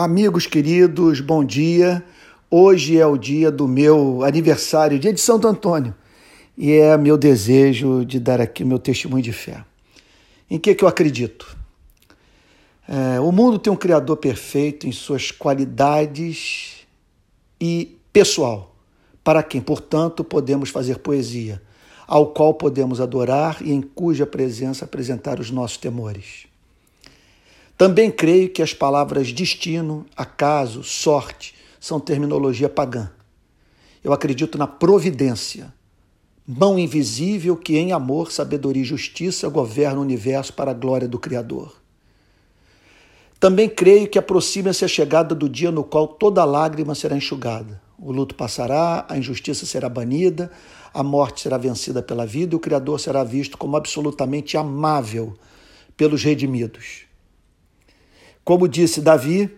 Amigos queridos, bom dia. Hoje é o dia do meu aniversário, dia de Santo Antônio, e é meu desejo de dar aqui meu testemunho de fé. Em que, que eu acredito? É, o mundo tem um Criador perfeito em suas qualidades e pessoal, para quem, portanto, podemos fazer poesia, ao qual podemos adorar e em cuja presença apresentar os nossos temores. Também creio que as palavras destino, acaso, sorte são terminologia pagã. Eu acredito na providência, mão invisível que em amor, sabedoria e justiça governa o universo para a glória do Criador. Também creio que aproxima-se a chegada do dia no qual toda lágrima será enxugada. O luto passará, a injustiça será banida, a morte será vencida pela vida e o Criador será visto como absolutamente amável pelos redimidos. Como disse Davi,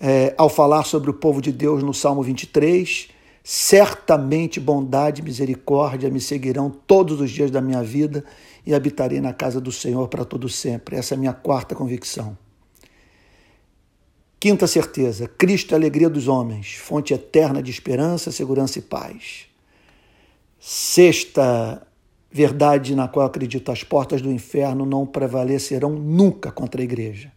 é, ao falar sobre o povo de Deus no Salmo 23, certamente bondade e misericórdia me seguirão todos os dias da minha vida e habitarei na casa do Senhor para todo sempre. Essa é a minha quarta convicção. Quinta certeza: Cristo é a alegria dos homens, fonte eterna de esperança, segurança e paz. Sexta verdade na qual acredito: as portas do inferno não prevalecerão nunca contra a igreja.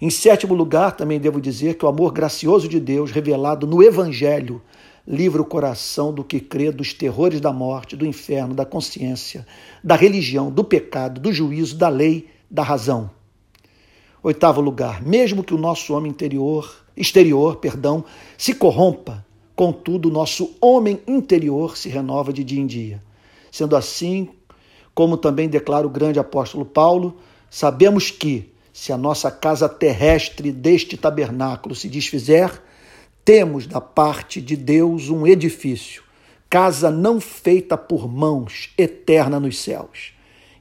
Em sétimo lugar, também devo dizer que o amor gracioso de Deus, revelado no Evangelho, livra o coração do que crê dos terrores da morte, do inferno, da consciência, da religião, do pecado, do juízo, da lei, da razão. Oitavo lugar, mesmo que o nosso homem interior, exterior, perdão, se corrompa, contudo o nosso homem interior se renova de dia em dia. Sendo assim, como também declara o grande apóstolo Paulo, sabemos que se a nossa casa terrestre deste tabernáculo se desfizer, temos da parte de Deus um edifício, casa não feita por mãos, eterna nos céus.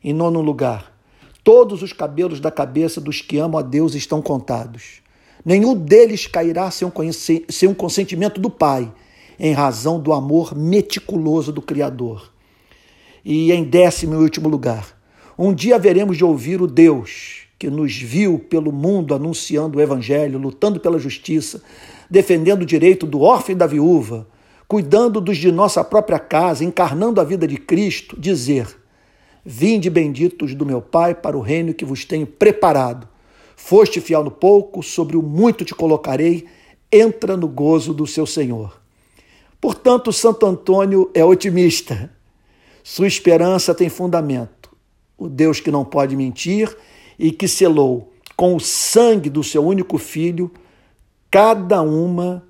Em nono lugar, todos os cabelos da cabeça dos que amam a Deus estão contados. Nenhum deles cairá sem um consentimento do Pai, em razão do amor meticuloso do Criador. E em décimo e último lugar, um dia veremos de ouvir o Deus que nos viu pelo mundo anunciando o Evangelho, lutando pela justiça, defendendo o direito do órfão e da viúva, cuidando dos de nossa própria casa, encarnando a vida de Cristo, dizer: Vinde benditos do meu Pai para o reino que vos tenho preparado. Foste fiel no pouco, sobre o muito te colocarei, entra no gozo do seu Senhor. Portanto, Santo Antônio é otimista. Sua esperança tem fundamento. O Deus que não pode mentir e que selou com o sangue do seu único filho cada uma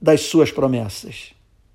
das suas promessas.